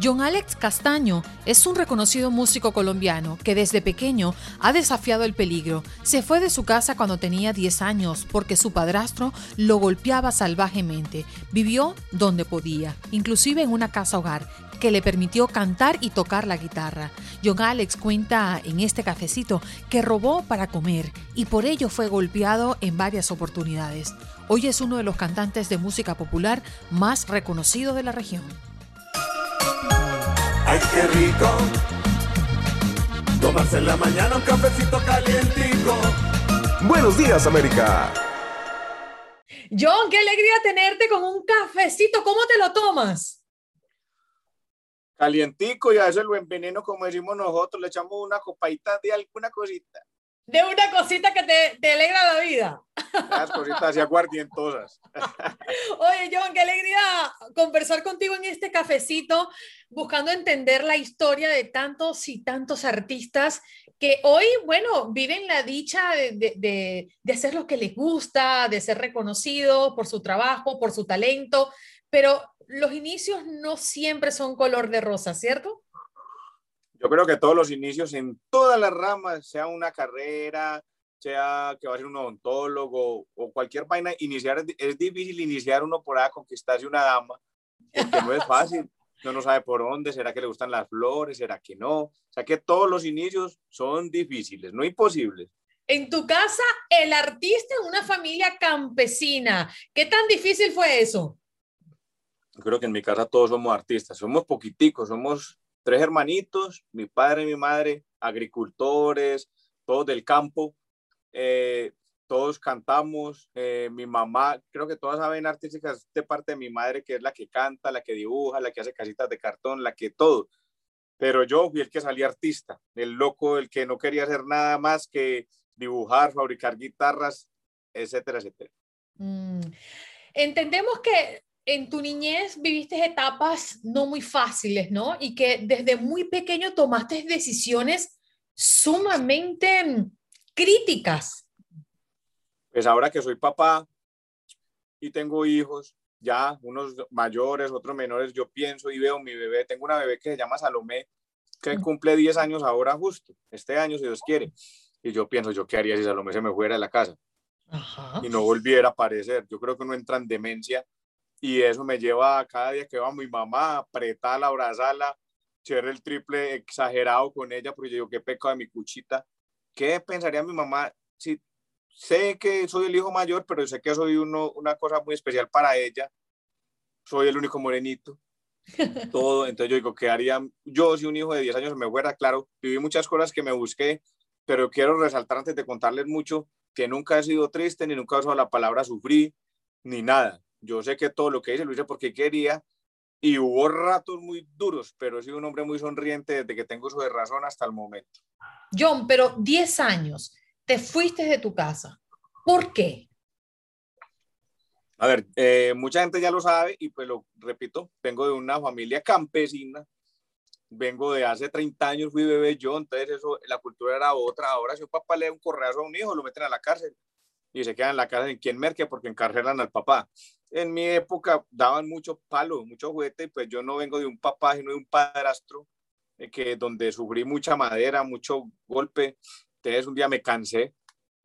John Alex Castaño es un reconocido músico colombiano que desde pequeño ha desafiado el peligro. Se fue de su casa cuando tenía 10 años porque su padrastro lo golpeaba salvajemente. Vivió donde podía, inclusive en una casa hogar, que le permitió cantar y tocar la guitarra. John Alex cuenta en este cafecito que robó para comer y por ello fue golpeado en varias oportunidades. Hoy es uno de los cantantes de música popular más reconocido de la región. ¡Ay, qué rico! Tomarse en la mañana un cafecito calientico. Buenos días, América. John, qué alegría tenerte con un cafecito. ¿Cómo te lo tomas? Calientico y a eso lo enveneno, como decimos nosotros, le echamos una copadita de alguna cosita. De una cosita que te, te alegra la vida. Las cositas así aguardientosas. Oye, John, qué alegría conversar contigo en este cafecito, buscando entender la historia de tantos y tantos artistas que hoy, bueno, viven la dicha de, de, de, de hacer lo que les gusta, de ser reconocidos por su trabajo, por su talento, pero los inicios no siempre son color de rosa, ¿cierto? Yo creo que todos los inicios en todas las ramas, sea una carrera, sea que va a ser un odontólogo o cualquier vaina, iniciar, es difícil iniciar uno por a conquistarse una dama, porque no es fácil, uno no sabe por dónde, será que le gustan las flores, será que no, o sea que todos los inicios son difíciles, no imposibles. En tu casa, el artista en una familia campesina, ¿qué tan difícil fue eso? Creo que en mi casa todos somos artistas, somos poquiticos, somos tres hermanitos, mi padre y mi madre, agricultores, todos del campo, eh, todos cantamos, eh, mi mamá, creo que todas saben artísticas de parte de mi madre, que es la que canta, la que dibuja, la que hace casitas de cartón, la que todo. Pero yo fui el que salí artista, el loco, el que no quería hacer nada más que dibujar, fabricar guitarras, etcétera, etcétera. Mm. Entendemos que en tu niñez viviste etapas no muy fáciles, ¿no? Y que desde muy pequeño tomaste decisiones sumamente mm, críticas. Pues ahora que soy papá y tengo hijos, ya unos mayores, otros menores, yo pienso y veo mi bebé, tengo una bebé que se llama Salomé, que cumple 10 años ahora justo, este año si Dios quiere. Y yo pienso, ¿yo qué haría si Salomé se me fuera de la casa? Ajá. Y no volviera a aparecer. Yo creo que uno entra en demencia y eso me lleva a cada día que va mi mamá, apretarla, abrazarla, ser el triple exagerado con ella, porque yo digo, qué pecado de mi cuchita. ¿Qué pensaría mi mamá si sé que soy el hijo mayor, pero sé que soy uno, una cosa muy especial para ella? Soy el único morenito. Todo, entonces yo digo, ¿qué haría yo si un hijo de 10 años me fuera? Claro, viví muchas cosas que me busqué, pero quiero resaltar antes de contarles mucho que nunca he sido triste, ni nunca he usado la palabra sufrir, ni nada yo sé que todo lo que hice lo hice porque quería y hubo ratos muy duros, pero he sido un hombre muy sonriente desde que tengo su de razón hasta el momento. John, pero 10 años, te fuiste de tu casa. ¿Por qué? A ver, eh, mucha gente ya lo sabe y pues lo repito, vengo de una familia campesina, vengo de hace 30 años, fui bebé yo, entonces eso, la cultura era otra. Ahora si un papá le da un correazo a un hijo, lo meten a la cárcel y se queda en la casa en quien merque porque encarcelan al papá. En mi época daban mucho palo, mucho juguete, pues yo no vengo de un papá, sino de un padrastro, eh, que donde sufrí mucha madera, mucho golpe. Entonces un día me cansé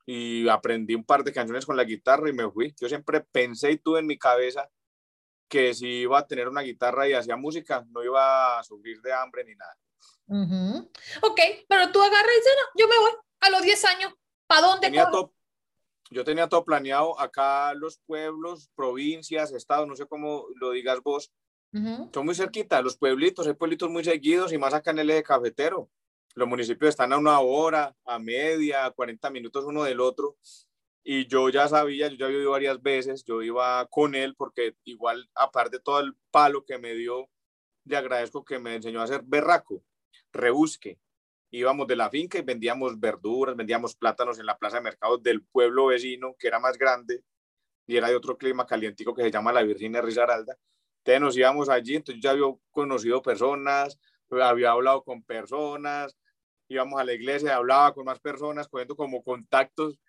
y aprendí un par de canciones con la guitarra y me fui. Yo siempre pensé y tuve en mi cabeza que si iba a tener una guitarra y hacía música, no iba a sufrir de hambre ni nada. Uh -huh. Ok, pero tú agarras y dices, no, yo me voy a los 10 años. ¿Para dónde? Tenía todo, yo tenía todo planeado acá los pueblos, provincias, estados, no sé cómo lo digas vos, uh -huh. son muy cerquita, los pueblitos, hay pueblitos muy seguidos y más acá en el eje cafetero. Los municipios están a una hora, a media, a 40 minutos uno del otro. Y yo ya sabía, yo ya había ido varias veces, yo iba con él porque igual, aparte de todo el palo que me dio, le agradezco que me enseñó a hacer berraco, rebusque. Íbamos de la finca y vendíamos verduras, vendíamos plátanos en la plaza de mercado del pueblo vecino, que era más grande, y era de otro clima calientico que se llama la Virginia Risaralda. Entonces nos íbamos allí, entonces yo ya había conocido personas, había hablado con personas, íbamos a la iglesia, hablaba con más personas, cogiendo como contactos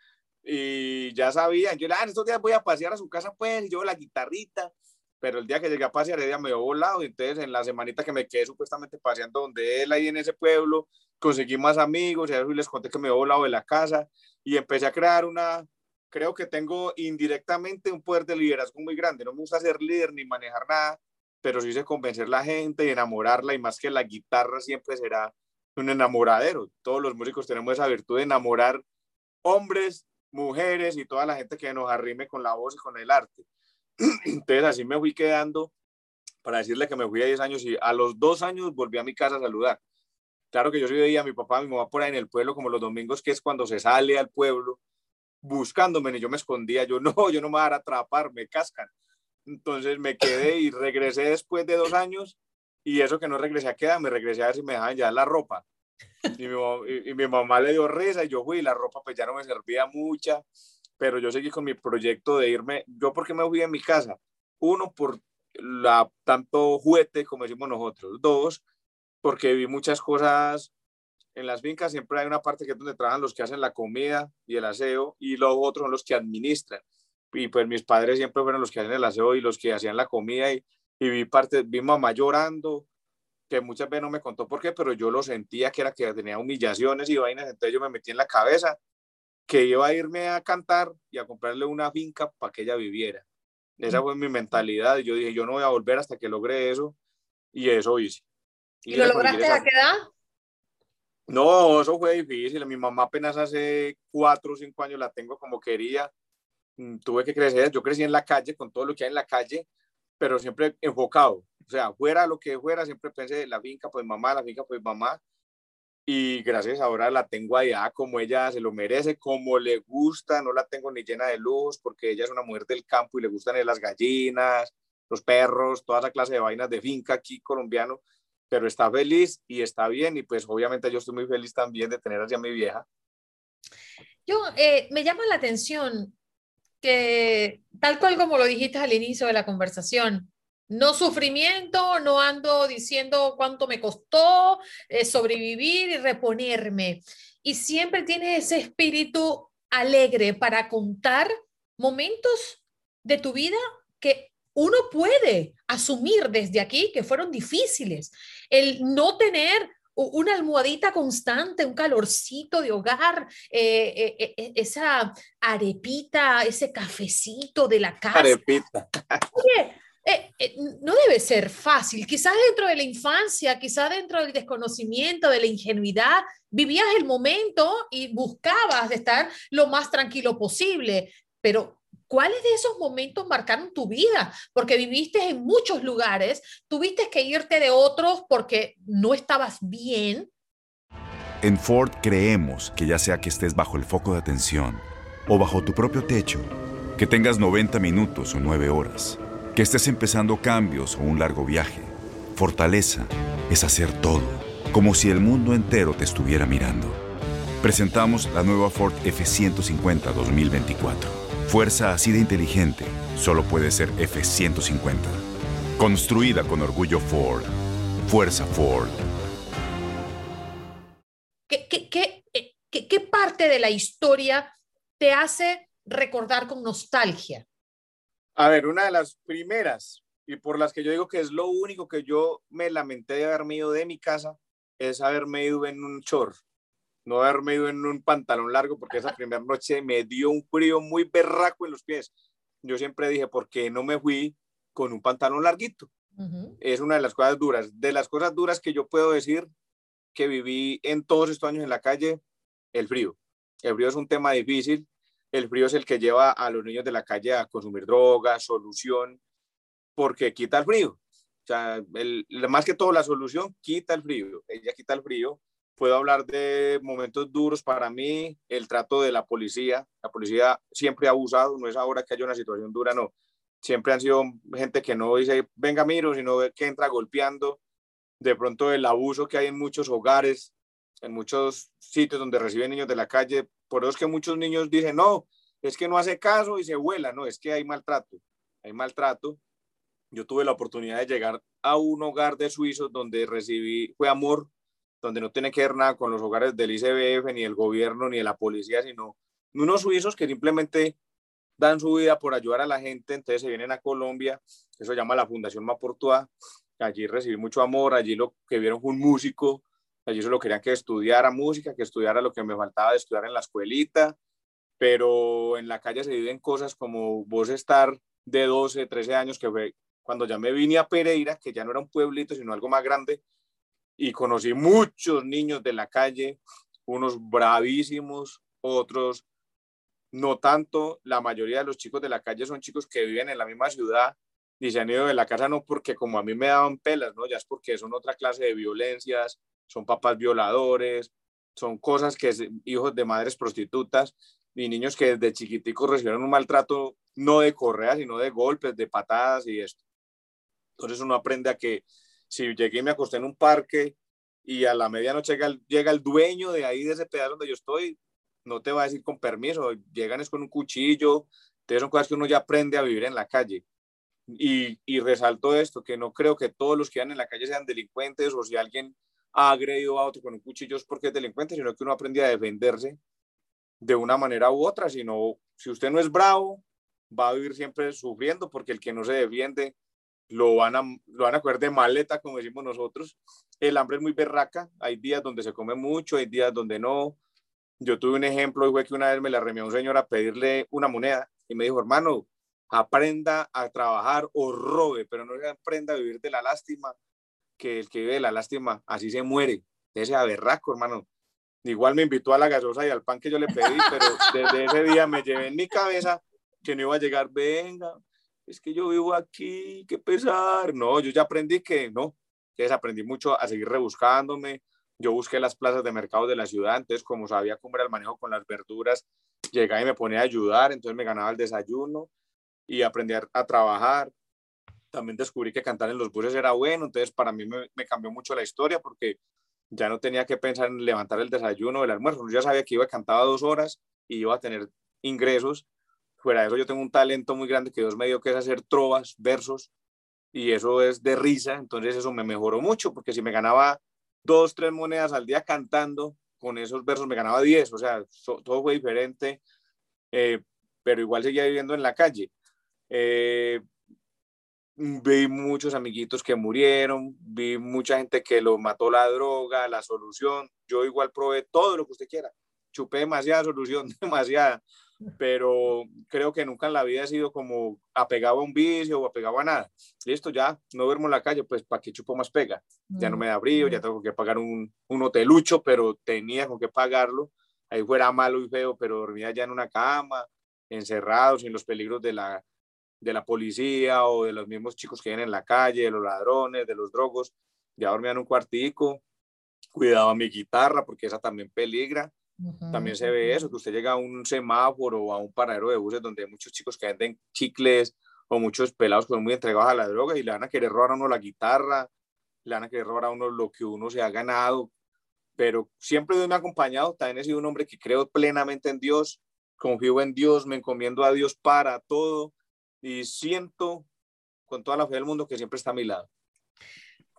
y ya sabían, yo, ah, estos días voy a pasear a su casa, pues, y yo la guitarrita, pero el día que llegué a pasear, ella me dio volado, y entonces en la semanita que me quedé supuestamente paseando donde él, ahí en ese pueblo, conseguí más amigos, y les conté que me dio volado de la casa, y empecé a crear una, creo que tengo indirectamente un poder de liderazgo muy grande. No me gusta ser líder ni manejar nada, pero sí sé convencer a la gente y enamorarla y más que la guitarra siempre será un enamoradero. Todos los músicos tenemos esa virtud de enamorar hombres, mujeres y toda la gente que nos arrime con la voz y con el arte. Entonces así me fui quedando para decirle que me fui a 10 años y a los dos años volví a mi casa a saludar. Claro que yo sí veía a mi papá, a mi mamá por ahí en el pueblo, como los domingos, que es cuando se sale al pueblo buscándome, y yo me escondía, yo no, yo no me voy a atrapar, me cascan. Entonces me quedé y regresé después de dos años y eso que no regresé a quedar, me regresé a ver si me dejaban ya la ropa. Y mi, y, mi, mamá le dio risa y yo fui y la ropa pues ya no me servía mucha, pero yo seguí con mi proyecto de irme. ¿Yo porque me fui a mi casa? Uno, por la, tanto juguete, como decimos nosotros. Dos, porque vi muchas cosas en las fincas siempre hay una parte que es donde trabajan los que hacen la comida y el aseo y los otros son los que administran. Y pues mis padres siempre fueron los que hacen el aseo y los que hacían la comida y, y vi parte, vi mamá llorando, que muchas veces no me contó por qué, pero yo lo sentía que era que tenía humillaciones y vainas, entonces yo me metí en la cabeza que iba a irme a cantar y a comprarle una finca para que ella viviera. Esa fue mi mentalidad. y Yo dije, yo no voy a volver hasta que logre eso. Y eso hice. ¿Y, lo lograste a qué edad? No, eso fue difícil. Mi mamá apenas hace cuatro o cinco años la tengo como quería. Mm, tuve que crecer. Yo crecí en la calle con todo lo que hay en la calle, pero siempre enfocado. O sea, fuera lo que fuera, siempre pensé la finca, pues mamá, la finca, pues mamá. Y gracias ahora la tengo allá como ella se lo merece, como le gusta. No la tengo ni llena de luz porque ella es una mujer del campo y le gustan las gallinas, los perros, toda esa clase de vainas de finca aquí colombiano pero está feliz y está bien y pues obviamente yo estoy muy feliz también de tener a mi vieja. Yo, eh, me llama la atención que tal cual como lo dijiste al inicio de la conversación, no sufrimiento, no ando diciendo cuánto me costó eh, sobrevivir y reponerme. Y siempre tienes ese espíritu alegre para contar momentos de tu vida que uno puede asumir desde aquí que fueron difíciles. El no tener una almohadita constante, un calorcito de hogar, eh, eh, eh, esa arepita, ese cafecito de la casa. Arepita. Oye, no debe ser fácil. Quizás dentro de la infancia, quizás dentro del desconocimiento, de la ingenuidad, vivías el momento y buscabas de estar lo más tranquilo posible, pero ¿Cuáles de esos momentos marcaron tu vida? Porque viviste en muchos lugares, tuviste que irte de otros porque no estabas bien. En Ford creemos que ya sea que estés bajo el foco de atención o bajo tu propio techo, que tengas 90 minutos o 9 horas, que estés empezando cambios o un largo viaje, fortaleza es hacer todo, como si el mundo entero te estuviera mirando. Presentamos la nueva Ford F150 2024 Fuerza así de inteligente solo puede ser F-150. Construida con orgullo Ford. Fuerza Ford. ¿Qué, qué, qué, parte de la historia te hace recordar con nostalgia? A ver, una de las primeras y por las que yo digo que es lo único que yo me lamenté de haberme ido de mi casa es haberme ido en un chor no haberme ido en un pantalón largo porque esa primera noche me dio un frío muy berraco en los pies. Yo siempre dije, ¿por qué no me fui con un pantalón larguito? Es una de las cosas duras. De las cosas duras que yo puedo decir que viví en todos estos años en la calle, el frío. El frío es un tema difícil. El frío es el que lleva a los niños de la calle a consumir drogas, solución, porque quita el frío. O sea, el, más que todo la solución quita el frío. Ella quita el frío puedo hablar de momentos duros para mí, el trato de la policía. La policía siempre ha abusado, no es ahora que haya una situación dura, no. siempre han sido gente que no dice, venga, miro, sino que entra golpeando. De pronto el abuso que hay en muchos hogares, en muchos sitios donde reciben niños de la calle, por eso es que muchos niños dicen, no, es que no hace caso y se vuela, no, es que hay maltrato, hay maltrato. Yo tuve la oportunidad de llegar a un hogar de suizos donde recibí, fue amor, donde no tiene que ver nada con los hogares del ICBF, ni el gobierno, ni de la policía, sino unos suizos que simplemente dan su vida por ayudar a la gente, entonces se vienen a Colombia, eso se llama la Fundación Maportua, allí recibí mucho amor, allí lo que vieron fue un músico, allí solo querían que estudiara música, que estudiara lo que me faltaba de estudiar en la escuelita, pero en la calle se viven cosas como vos estar de 12, 13 años, que fue cuando ya me vine a Pereira, que ya no era un pueblito, sino algo más grande, y conocí muchos niños de la calle, unos bravísimos, otros no tanto, la mayoría de los chicos de la calle son chicos que viven en la misma ciudad y se han ido de la casa no porque como a mí me daban pelas, ¿no? Ya es porque son otra clase de violencias, son papás violadores, son cosas que es hijos de madres prostitutas y niños que desde chiquiticos recibieron un maltrato no de correa, sino de golpes, de patadas y esto. Entonces uno aprende a que si llegué y me acosté en un parque y a la medianoche llega llega el dueño de ahí, de ese pedazo donde yo estoy, no te va a decir con permiso, llegan es con un cuchillo, entonces son cosas que uno ya aprende a vivir en la calle. Y, y resalto esto, que no creo que todos los que van en la calle sean delincuentes o si alguien ha agredido a otro con un cuchillo es porque es delincuente, sino que uno aprende a defenderse de una manera u otra, sino si usted no es bravo, va a vivir siempre sufriendo porque el que no se defiende lo van a, lo van a coger de maleta, como decimos nosotros. El hambre es muy berraca, hay días donde se come mucho, hay días donde no. Yo tuve un ejemplo, fue que una vez me la remió un señor a pedirle una moneda y me dijo, hermano, aprenda a trabajar o robe, pero no aprenda a vivir de la lástima, que el que vive de la lástima así se muere. Ese aberraco, hermano. Igual me invitó a la gasosa y al pan que yo le pedí, pero desde ese día me llevé en mi cabeza que no iba a llegar, venga, es que yo vivo aquí, qué pesar. No, yo ya aprendí que no, entonces aprendí mucho a seguir rebuscándome. Yo busqué las plazas de mercado de la ciudad, entonces como sabía cómo era el manejo con las verduras, llegaba y me ponía a ayudar, entonces me ganaba el desayuno y aprendí a, trabajar. También descubrí que cantar en los buses era bueno, entonces para mí me, cambió mucho la historia porque ya no tenía que pensar en levantar el desayuno o el almuerzo, yo ya sabía que iba a cantar dos horas y iba a tener ingresos Fuera de eso, yo tengo un talento muy grande que Dios me dio, que es hacer trovas, versos, y eso es de risa, entonces eso me mejoró mucho, porque si me ganaba dos, tres monedas al día cantando, con esos versos me ganaba diez, o sea, todo fue diferente, eh, pero igual seguía viviendo en la calle. Eh, vi muchos amiguitos que murieron, vi mucha gente que lo mató la droga, la solución. Yo igual probé todo lo que usted quiera. Chupé demasiada solución, demasiada pero creo que nunca en la vida he sido como apegado a un vicio o apegado a nada. Listo, ya no duermo en la calle, pues ¿para qué chupo más pega? Ya no me da brillo, ya tengo que pagar un, un hotelucho, pero tenía con qué pagarlo. Ahí fuera malo y feo, pero dormía ya en una cama, encerrado, sin los peligros de la, de la policía o de los mismos chicos que vienen en la calle, de los ladrones, de los drogos. Ya dormía en un cuartico, cuidaba mi guitarra porque esa también peligra también se ve eso, que usted llega a un semáforo o a un paradero de buses donde hay muchos chicos que venden chicles o muchos pelados que son muy entregados a la droga y le van a querer robar a uno la guitarra, le van a querer robar a uno lo que uno se ha ganado. Pero siempre de un acompañado, también he sido un hombre que creo plenamente en Dios, confío en Dios, me encomiendo a Dios para todo y siento con toda la fe del mundo que siempre está a mi lado.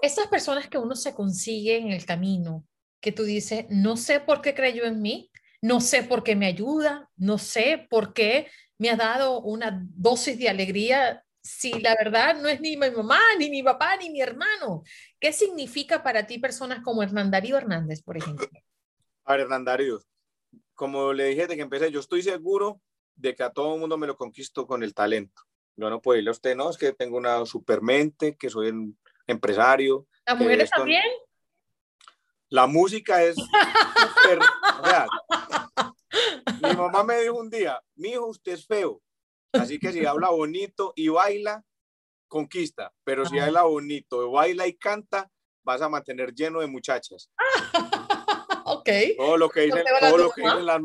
Esas personas que uno se consigue en el camino, que tú dices, no sé por qué creyó en mí, no sé por qué me ayuda, no sé por qué me ha dado una dosis de alegría si la verdad no es ni mi mamá, ni mi papá, ni mi hermano. ¿Qué significa para ti personas como Hernán Darío Hernández, por ejemplo? A ver, Hernán Darío, como le dije desde que empecé, yo estoy seguro de que a todo el mundo me lo conquisto con el talento. Yo no puedo irle a usted, no, es que tengo una supermente, que soy un empresario. ¿Las mujeres también? La música es súper Mi mamá me dijo un día, mi hijo, usted es feo, así que si habla bonito y baila, conquista, pero si habla bonito, baila y canta, vas a mantener lleno de muchachas. ok. Todo lo que dicen, todo lo que dicen las,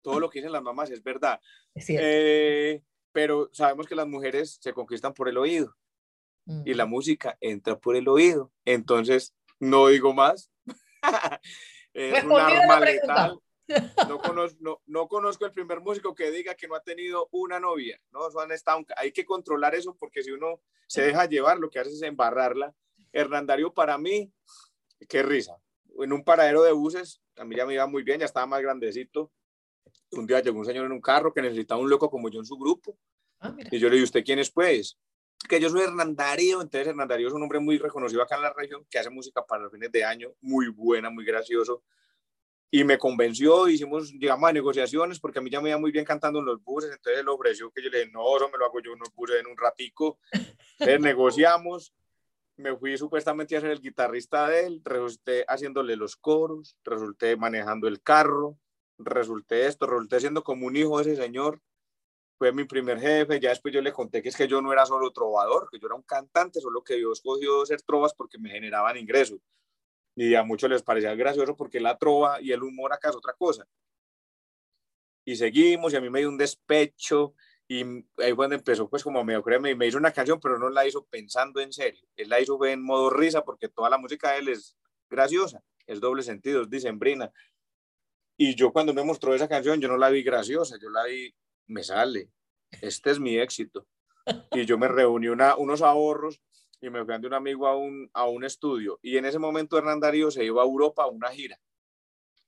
todo lo que dicen las mamás es verdad. Es. Eh, pero sabemos que las mujeres se conquistan por el oído y la Mm. música entra por el oído. Entonces, no digo más. letal. No conozco, no, no conozco el primer músico que diga que no ha tenido una novia. ¿no? Eso han estado- hay que controlar eso porque si uno se deja llevar, lo que hace es embarrarla. Hernán Darío, para mí, qué risa. En un paradero de buses, a mí ya me iba muy bien, ya estaba más grandecito. Un día llegó un señor en un carro que necesitaba un loco como yo en su grupo. Ah. Y yo le dije, ¿usted quién es, pues? Que yo soy Hernán Darío. Entonces, Hernán Darío es un hombre muy reconocido acá en la región que hace música para los fines de año, muy buena, muy gracioso. Y me convenció, hicimos, llegamos a negociaciones, porque a mí ya me iba muy bien cantando en los buses. Entonces, él ofreció que yo le dije, no, eso me lo hago yo en los buses en un ratico. Entonces, negociamos. Me fui supuestamente a ser el guitarrista de él, resulté haciéndole los coros, resulté manejando el carro, resulté esto, resulté siendo como un hijo de ese señor fue mi primer jefe, ya después yo le conté que es que yo no era solo trovador, que yo era un cantante, solo que yo escogió ser trovas porque me generaban ingresos. Y a muchos les parecía gracioso porque la trova y el humor acá es otra cosa. Y seguimos y a mí me dio un despecho y ahí donde empezó pues como medio créeme me hizo una canción, pero no la hizo pensando en serio. Él la hizo en modo risa porque toda la música de él es graciosa, es doble sentido, es dicembrina. Y yo cuando me mostró esa canción, yo no la vi graciosa, yo la vi me sale, este es mi éxito. Y yo me reuní una, unos ahorros y me fui de un amigo a un, a un estudio. Y en ese momento Hernán Darío se iba a Europa a una gira.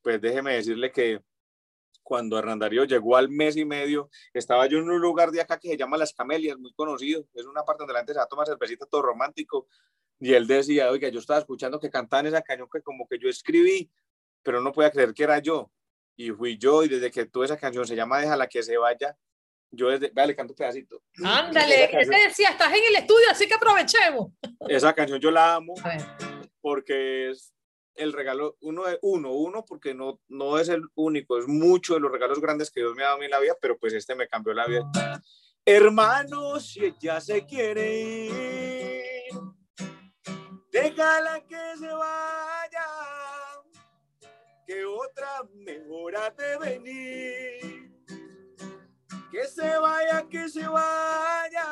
Pues déjeme decirle que cuando Hernán Darío llegó al mes y medio, estaba yo en un lugar de acá que se llama Las Camelias, muy conocido. Es una parte donde la se va a tomar cervecita todo romántico. Y él decía, oiga, yo estaba escuchando que cantaban esa cañón que como que yo escribí, pero no podía creer que era yo y fui yo y desde que tuve esa canción se llama Déjala que se vaya, yo desde, vea, le canto un pedacito. Ándale, canción, decía, estás en el estudio, así que aprovechemos. esa canción yo la amo A ver. porque es el regalo, uno de uno, uno porque no, no es el único, es mucho de los regalos grandes que Dios me ha dado a mí en la vida, pero pues este me cambió la vida. Hermano, si ella se quiere ir, déjala que se vaya, que otra mejor ha de venir. Que se vaya, que se vaya.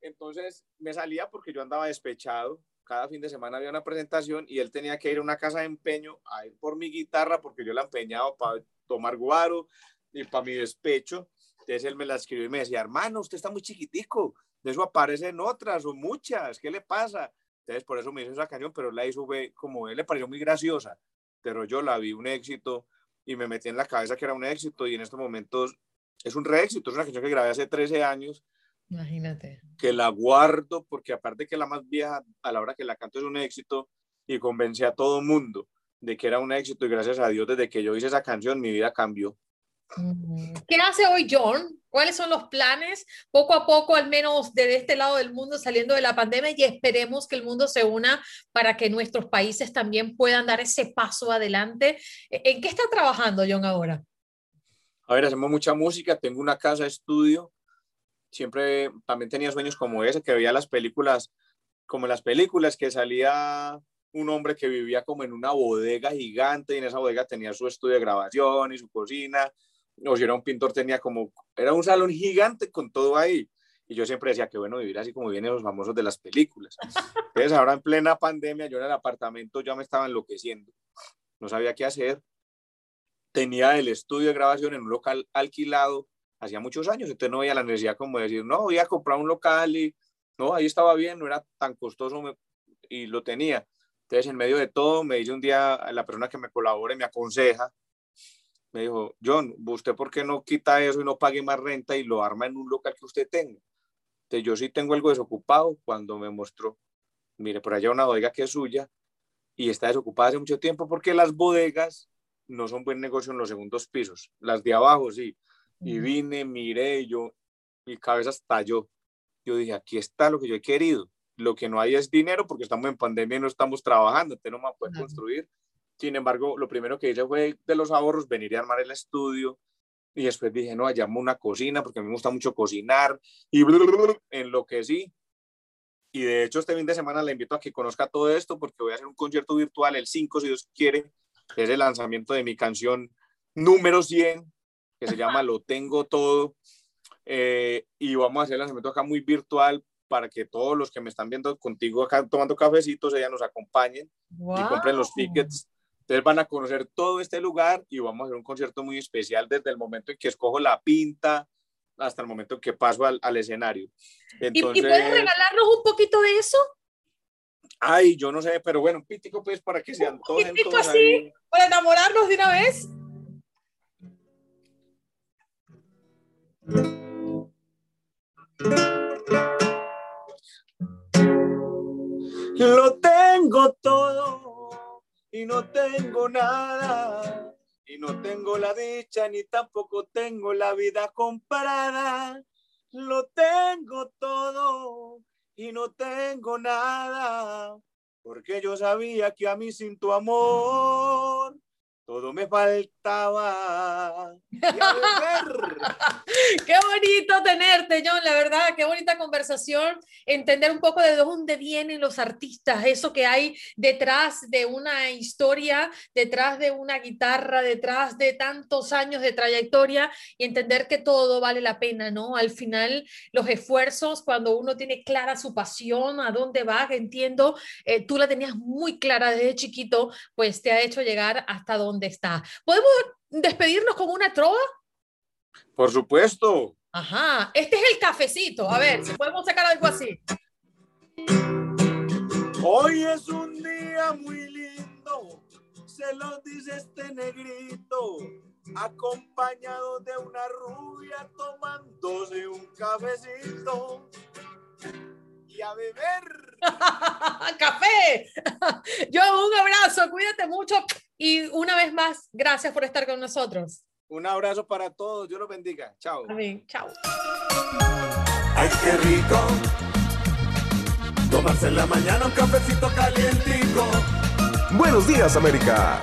Entonces me salía porque yo andaba despechado. Cada fin de semana había una presentación y él tenía que ir a una casa de empeño a ir por mi guitarra porque yo la empeñaba para tomar guaro y para mi despecho. Entonces él me la escribió y me decía, hermano, usted está muy chiquitico, de eso aparecen otras o muchas, ¿qué le pasa? Entonces por eso me hizo esa canción, pero la hizo como él le pareció muy graciosa, pero yo la vi un éxito y me metí en la cabeza que era un éxito y en estos momentos es un re éxito, es una canción que grabé hace 13 años, Imagínate. que la guardo porque aparte que la más vieja, a la hora que la canto es un éxito y convencí a todo mundo de que era un éxito y gracias a Dios desde que yo hice esa canción mi vida cambió. Mm. ¿Qué hace hoy John? ¿Cuáles son los planes? Poco a poco, al menos de este lado del mundo, saliendo de la pandemia y esperemos que el mundo se una para que nuestros países también puedan dar ese paso adelante. ¿En qué está trabajando John ahora? A ver, hacemos mucha música, tengo una casa estudio, siempre también tenía sueños como ese, que veía las películas, como en las películas que salía un hombre que vivía como en una bodega gigante y en esa bodega tenía su estudio de grabación y su cocina, o si era un pintor tenía como, era un salón gigante con todo ahí. Y yo siempre decía que bueno vivir así como vienen los famosos de las películas. Entonces ahora en plena pandemia yo en el apartamento ya me estaba enloqueciendo, no sabía qué hacer. Tenía el estudio de grabación en un local alquilado hacía muchos años, entonces no veía la necesidad como de decir, no, voy a comprar un local y no, ahí estaba bien, no era tan costoso y lo tenía. Entonces, en medio de todo, me dice un día la persona que me colabora y me aconseja, me dijo, John, ¿usted por qué no quita eso y no pague más renta y lo arma en un local que usted tenga? Entonces, yo sí tengo algo desocupado cuando me mostró, mire, por allá una bodega que es suya y está desocupada hace mucho tiempo porque las bodegas no son buen negocio en los segundos pisos, las de abajo sí. Y vine, miré, yo, mi cabeza estalló. Yo dije, aquí está lo que yo he querido. Lo que no hay es dinero porque estamos en pandemia y no estamos trabajando, entonces no me puede Claro. construir. Sin embargo, lo primero que hice fue de los ahorros venir a armar el estudio y después dije, no, llamo una cocina porque a mí me gusta mucho cocinar y enloquecí. Y de hecho este fin de semana le invito a que conozca todo esto porque voy a hacer un concierto virtual el 5, si Dios quiere. Es el lanzamiento de mi canción número 100, que se llama Lo Tengo Todo. eh, y vamos a hacer el lanzamiento acá muy virtual para que todos los que me están viendo contigo acá tomando cafecitos, ella nos acompañen y compren los tickets. Entonces van a conocer todo este lugar y vamos a hacer un concierto muy especial desde el momento en que escojo la pinta hasta el momento en que paso al, al escenario. Entonces, ¿Y, ¿Y puedes regalarnos un poquito de eso? Ay, yo no sé, pero bueno, un pítico pues para que se antojen ¿Un pítico así? ¿Para enamorarnos de una vez? Lo tengo todo y no tengo nada. Y no tengo la dicha ni tampoco tengo la vida comparada. Lo tengo todo y no tengo nada. Porque yo sabía que a mí sin tu amor todo me faltaba. qué bonito tenerte, John, la verdad, qué bonita conversación, entender un poco de dónde vienen los artistas, eso que hay detrás de una historia, detrás de una guitarra, detrás de tantos años de trayectoria y entender que todo vale la pena, ¿no? Al final, los esfuerzos, cuando uno tiene clara su pasión, a dónde va, entiendo, eh, tú la tenías muy clara desde chiquito, pues te ha hecho llegar hasta donde está. ¿Podemos despedirnos con una trova? Por supuesto. Ajá, este es el cafecito. A ver, si podemos sacar algo así. Hoy es un día muy lindo, se lo dice este negrito, acompañado de una rubia tomándose un cafecito y a beber. ¡Café! Yo un abrazo, cuídate mucho y una vez más, gracias por estar con nosotros. Un abrazo para todos, Dios los bendiga. Chao. Amén, chao. Ay, qué rico. Tomarse en la mañana un cafecito calientico. Buenos días, América.